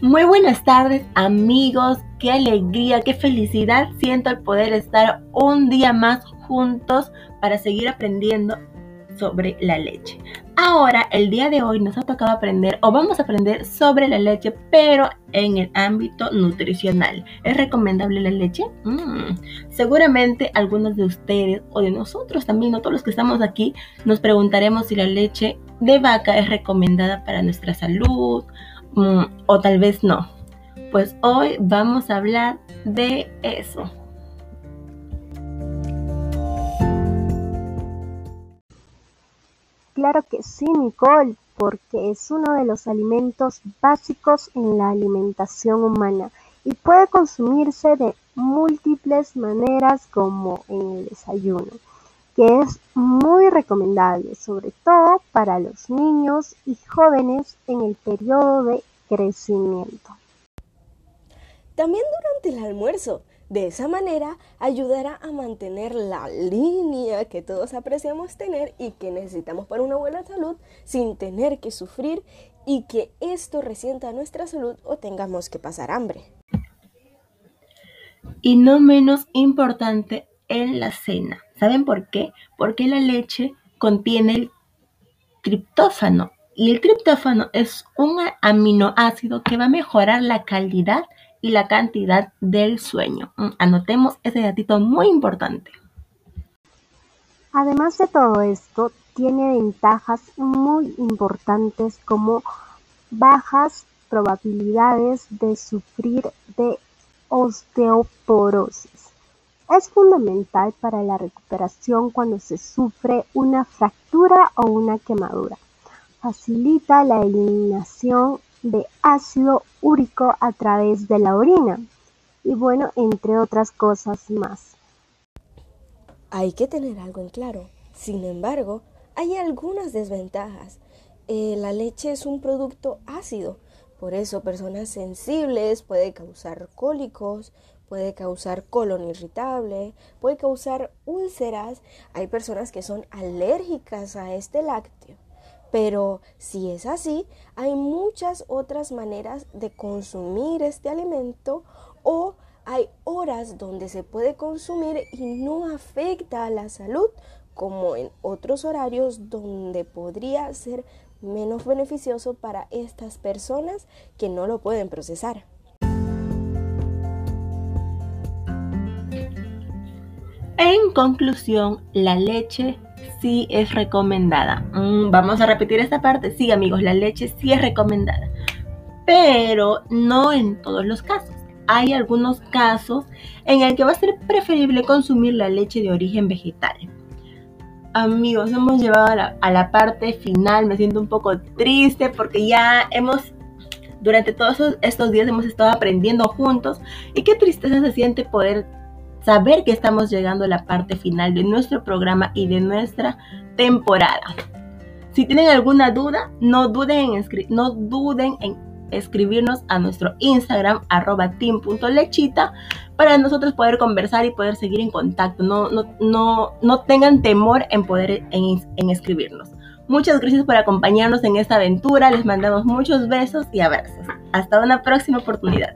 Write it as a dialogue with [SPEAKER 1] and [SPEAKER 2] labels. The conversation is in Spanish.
[SPEAKER 1] Muy buenas tardes amigos, qué alegría, qué felicidad siento al poder estar un día más juntos para seguir aprendiendo sobre la leche. Ahora, el día de hoy nos ha tocado aprender o vamos a aprender sobre la leche, pero en el ámbito nutricional. ¿Es recomendable la leche? Mm, seguramente algunos de ustedes o de nosotros también, no todos los que estamos aquí, nos preguntaremos si la leche de vaca es recomendada para nuestra salud Mm, o tal vez no. Pues hoy vamos a hablar de eso.
[SPEAKER 2] Claro que sí, Nicole, porque es uno de los alimentos básicos en la alimentación humana y puede consumirse de múltiples maneras como en el desayuno, que es muy recomendable, sobre todo para los niños y jóvenes en el periodo de crecimiento.
[SPEAKER 3] También durante el almuerzo. De esa manera ayudará a mantener la línea que todos apreciamos tener y que necesitamos para una buena salud sin tener que sufrir y que esto resienta nuestra salud o tengamos que pasar hambre.
[SPEAKER 1] Y no menos importante en la cena. ¿Saben por qué? Porque la leche contiene el triptófano, y el triptófano es un aminoácido que va a mejorar la calidad y la cantidad del sueño. Mm, anotemos ese datito muy importante.
[SPEAKER 2] Además de todo esto, tiene ventajas muy importantes como bajas probabilidades de sufrir de osteoporosis. Es fundamental para la recuperación cuando se sufre una fractura o una quemadura. Facilita la eliminación de ácido úrico a través de la orina y bueno, entre otras cosas más.
[SPEAKER 3] Hay que tener algo en claro. Sin embargo, hay algunas desventajas. Eh, la leche es un producto ácido, por eso personas sensibles puede causar cólicos, puede causar colon irritable, puede causar úlceras. Hay personas que son alérgicas a este lácteo. Pero si es así, hay muchas otras maneras de consumir este alimento o hay horas donde se puede consumir y no afecta a la salud como en otros horarios donde podría ser menos beneficioso para estas personas que no lo pueden procesar.
[SPEAKER 1] En conclusión, la leche sí es recomendada. Mm, vamos a repetir esta parte. Sí, amigos, la leche sí es recomendada. Pero no en todos los casos. Hay algunos casos en el que va a ser preferible consumir la leche de origen vegetal. Amigos, hemos llevado a la, a la parte final. Me siento un poco triste porque ya hemos durante todos estos días hemos estado aprendiendo juntos y qué tristeza se siente poder saber que estamos llegando a la parte final de nuestro programa y de nuestra temporada. Si tienen alguna duda, no duden en, no duden en escribirnos a nuestro Instagram, team.lechita, para nosotros poder conversar y poder seguir en contacto. No, no, no, no tengan temor en poder en, en escribirnos. Muchas gracias por acompañarnos en esta aventura. Les mandamos muchos besos y abrazos. Hasta una próxima oportunidad.